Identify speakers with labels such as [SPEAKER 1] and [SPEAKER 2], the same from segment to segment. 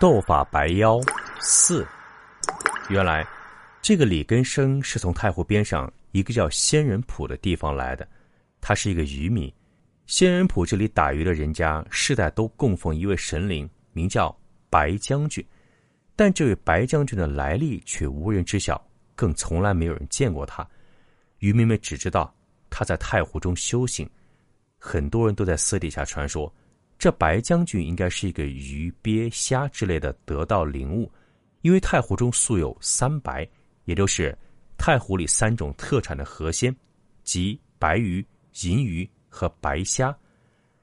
[SPEAKER 1] 斗法白妖四。原来，这个李根生是从太湖边上一个叫仙人浦的地方来的，他是一个渔民。仙人浦这里打鱼的人家世代都供奉一位神灵，名叫白将军。但这位白将军的来历却无人知晓，更从来没有人见过他。渔民们只知道他在太湖中修行。很多人都在私底下传说，这白将军应该是一个鱼、鳖、虾之类的得道灵物，因为太湖中素有三白，也就是太湖里三种特产的河鲜，即白鱼、银鱼。和白虾，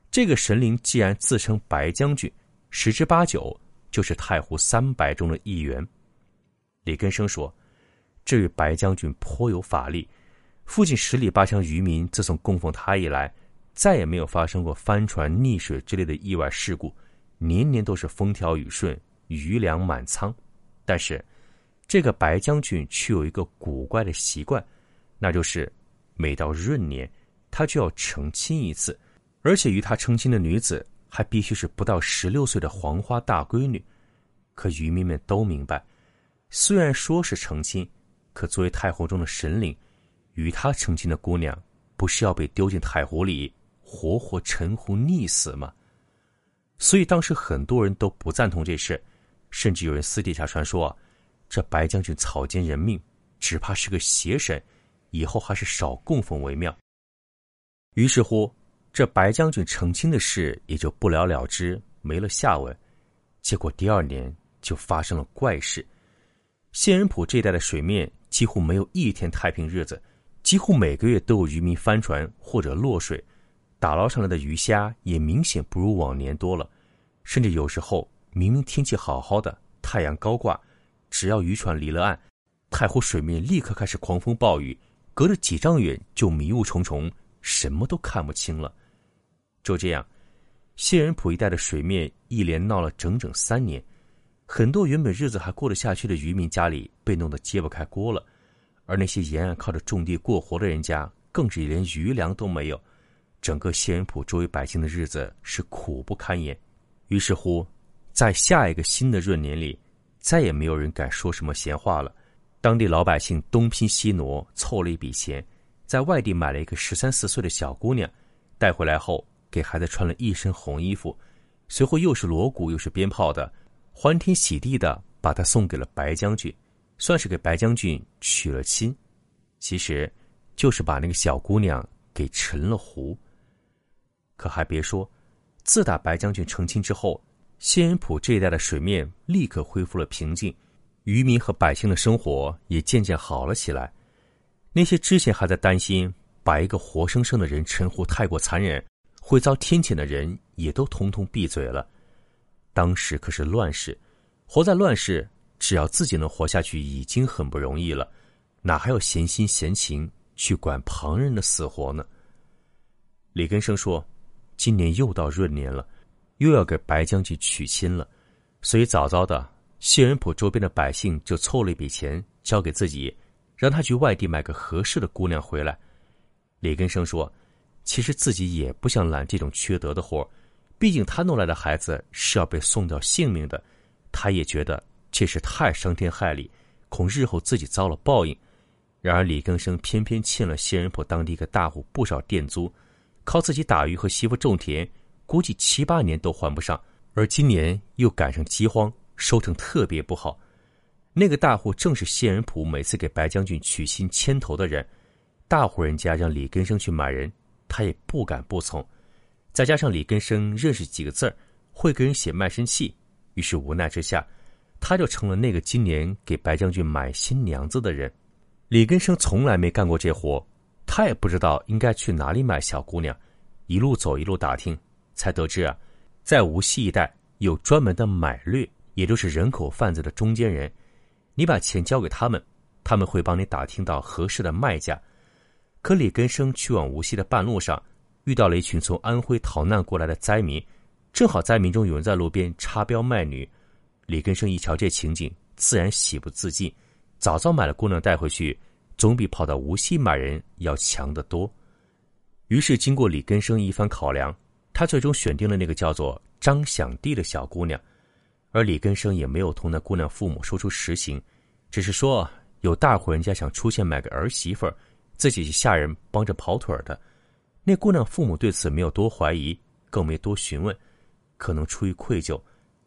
[SPEAKER 1] 这个神灵既然自称白将军，十之八九就是太湖三白中的一员。李根生说：“这位白将军颇有法力，附近十里八乡渔民自从供奉他以来，再也没有发生过帆船溺水之类的意外事故，年年都是风调雨顺，鱼粮满仓。但是，这个白将军却有一个古怪的习惯，那就是每到闰年。”他就要成亲一次，而且与他成亲的女子还必须是不到十六岁的黄花大闺女。可渔民们都明白，虽然说是成亲，可作为太湖中的神灵，与他成亲的姑娘不是要被丢进太湖里，活活沉湖溺死吗？所以当时很多人都不赞同这事，甚至有人私底下传说，这白将军草菅人命，只怕是个邪神，以后还是少供奉为妙。于是乎，这白将军成亲的事也就不了了之，没了下文。结果第二年就发生了怪事，仙人浦这一带的水面几乎没有一天太平日子，几乎每个月都有渔民翻船或者落水，打捞上来的鱼虾也明显不如往年多了。甚至有时候明明天气好好的，太阳高挂，只要渔船离了岸，太湖水面立刻开始狂风暴雨，隔着几丈远就迷雾重重。什么都看不清了。就这样，仙人浦一带的水面一连闹了整整三年，很多原本日子还过得下去的渔民家里被弄得揭不开锅了，而那些沿岸靠着种地过活的人家，更是连余粮都没有。整个仙人堡周围百姓的日子是苦不堪言。于是乎，在下一个新的闰年里，再也没有人敢说什么闲话了。当地老百姓东拼西挪，凑了一笔钱。在外地买了一个十三四岁的小姑娘，带回来后给孩子穿了一身红衣服，随后又是锣鼓又是鞭炮的，欢天喜地的把她送给了白将军，算是给白将军娶了亲。其实，就是把那个小姑娘给沉了湖。可还别说，自打白将军成亲之后，仙人浦这一带的水面立刻恢复了平静，渔民和百姓的生活也渐渐好了起来。那些之前还在担心把一个活生生的人沉湖太过残忍，会遭天谴的人，也都通通闭嘴了。当时可是乱世，活在乱世，只要自己能活下去，已经很不容易了，哪还有闲心闲情去管旁人的死活呢？李根生说：“今年又到闰年了，又要给白将军娶亲了，所以早早的，谢仁浦周边的百姓就凑了一笔钱交给自己。”让他去外地买个合适的姑娘回来。李根生说：“其实自己也不想揽这种缺德的活毕竟他弄来的孩子是要被送掉性命的。他也觉得这事太伤天害理，恐日后自己遭了报应。然而李根生偏偏欠了谢仁浦当地一个大户不少店租，靠自己打鱼和媳妇种田，估计七八年都还不上。而今年又赶上饥荒，收成特别不好。”那个大户正是谢仁普每次给白将军娶亲牵头的人，大户人家让李根生去买人，他也不敢不从。再加上李根生认识几个字儿，会给人写卖身契，于是无奈之下，他就成了那个今年给白将军买新娘子的人。李根生从来没干过这活，他也不知道应该去哪里买小姑娘，一路走一路打听，才得知啊，在无锡一带有专门的买掠，也就是人口贩子的中间人。你把钱交给他们，他们会帮你打听到合适的卖家。可李根生去往无锡的半路上，遇到了一群从安徽逃难过来的灾民，正好灾民中有人在路边插标卖女。李根生一瞧这情景，自然喜不自禁，早早买了姑娘带回去，总比跑到无锡买人要强得多。于是经过李根生一番考量，他最终选定了那个叫做张响娣的小姑娘。而李根生也没有同那姑娘父母说出实情，只是说有大户人家想出钱买个儿媳妇儿，自己下人帮着跑腿的。那姑娘父母对此没有多怀疑，更没多询问，可能出于愧疚，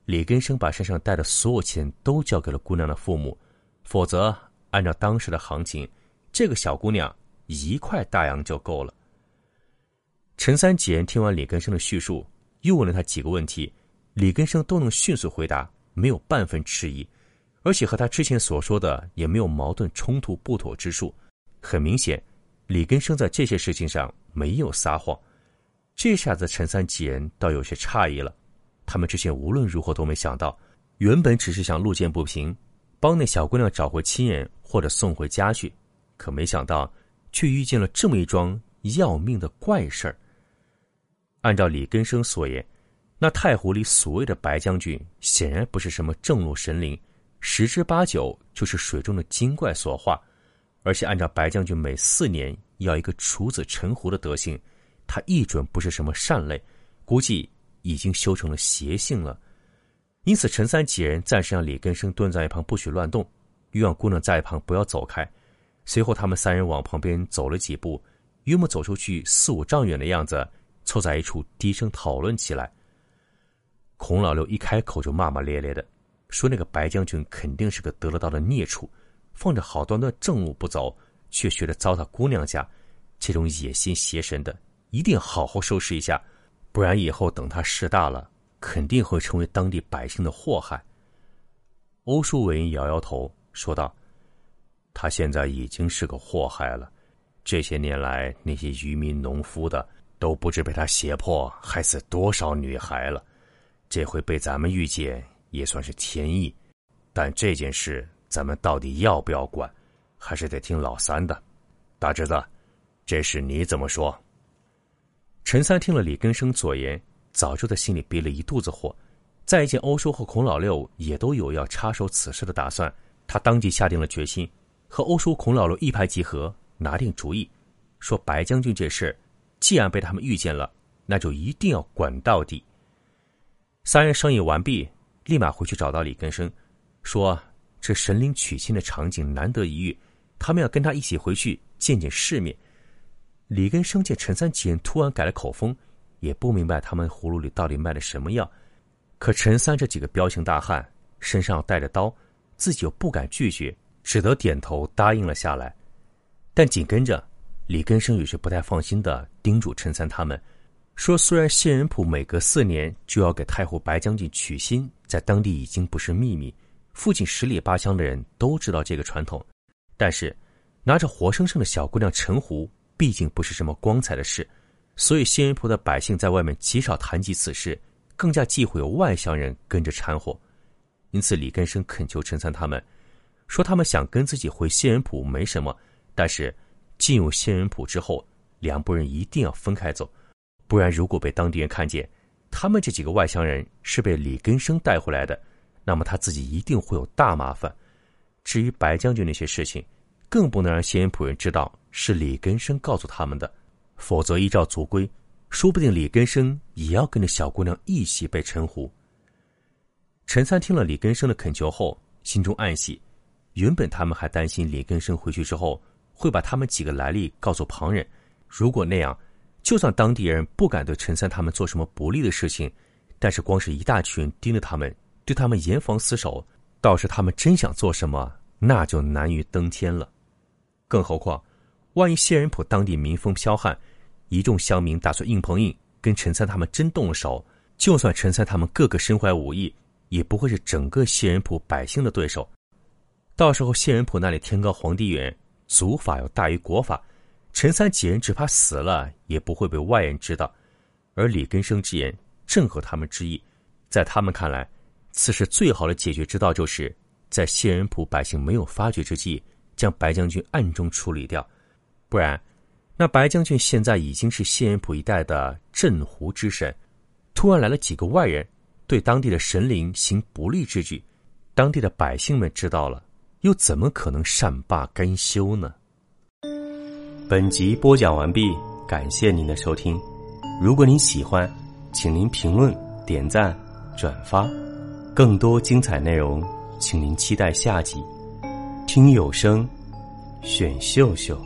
[SPEAKER 1] 李根生把身上带的所有钱都交给了姑娘的父母，否则按照当时的行情，这个小姑娘一块大洋就够了。陈三姐听完李根生的叙述，又问了他几个问题。李根生都能迅速回答，没有半分迟疑，而且和他之前所说的也没有矛盾冲突不妥之处。很明显，李根生在这些事情上没有撒谎。这下子陈三几人倒有些诧异了。他们之前无论如何都没想到，原本只是想路见不平，帮那小姑娘找回亲人或者送回家去，可没想到却遇见了这么一桩要命的怪事儿。按照李根生所言。那太湖里所谓的白将军，显然不是什么正路神灵，十之八九就是水中的精怪所化。而且按照白将军每四年要一个处子沉湖的德行，他一准不是什么善类，估计已经修成了邪性了。因此，陈三几人暂时让李根生蹲在一旁，不许乱动，又让姑娘在一旁不要走开。随后，他们三人往旁边走了几步，约莫走出去四五丈远的样子，凑在一处低声讨论起来。孔老六一开口就骂骂咧咧的，说：“那个白将军肯定是个得了道的孽畜，放着好端端正路不走，却学着糟蹋姑娘家，这种野心邪神的，一定好好收拾一下，不然以后等他事大了，肯定会成为当地百姓的祸害。”欧淑文摇摇头说道：“他现在已经是个祸害了，这些年来那些渔民农夫的，都不知被他胁迫害死多少女孩了。”这回被咱们遇见也算是天意，但这件事咱们到底要不要管，还是得听老三的。大侄子，这事你怎么说？陈三听了李根生所言，早就在心里憋了一肚子火。再见欧叔和孔老六也都有要插手此事的打算，他当即下定了决心，和欧叔、孔老六一拍即合，拿定主意，说白将军这事，既然被他们遇见了，那就一定要管到底。三人商议完毕，立马回去找到李根生，说：“这神灵娶亲的场景难得一遇，他们要跟他一起回去见见世面。”李根生见陈三几人突然改了口风，也不明白他们葫芦里到底卖的什么药。可陈三这几个彪形大汉身上带着刀，自己又不敢拒绝，只得点头答应了下来。但紧跟着，李根生有些不太放心的叮嘱陈三他们。说，虽然谢仁普每隔四年就要给太后白将军娶亲，在当地已经不是秘密，附近十里八乡的人都知道这个传统，但是拿着活生生的小姑娘陈胡，毕竟不是什么光彩的事，所以谢仁普的百姓在外面极少谈及此事，更加忌讳有外乡人跟着掺和。因此，李根生恳求陈三他们，说他们想跟自己回谢仁普没什么，但是进入谢仁普之后，两拨人一定要分开走。不然，如果被当地人看见，他们这几个外乡人是被李根生带回来的，那么他自己一定会有大麻烦。至于白将军那些事情，更不能让谢恩仆人知道是李根生告诉他们的，否则依照族规，说不定李根生也要跟着小姑娘一起被沉湖。陈三听了李根生的恳求后，心中暗喜。原本他们还担心李根生回去之后会把他们几个来历告诉旁人，如果那样。就算当地人不敢对陈三他们做什么不利的事情，但是光是一大群人盯着他们，对他们严防死守，倒是他们真想做什么，那就难于登天了。更何况，万一谢仁普当地民风剽悍，一众乡民打算硬碰硬，跟陈三他们真动了手，就算陈三他们个个身怀武艺，也不会是整个谢仁普百姓的对手。到时候谢仁普那里天高皇帝远，祖法要大于国法。陈三几人只怕死了也不会被外人知道，而李根生之言正合他们之意。在他们看来，此事最好的解决之道，就是在谢仁普百姓没有发觉之际，将白将军暗中处理掉。不然，那白将军现在已经是谢仁普一带的镇湖之神，突然来了几个外人，对当地的神灵行不利之举，当地的百姓们知道了，又怎么可能善罢甘休呢？本集播讲完毕，感谢您的收听。如果您喜欢，请您评论、点赞、转发。更多精彩内容，请您期待下集。听有声，选秀秀。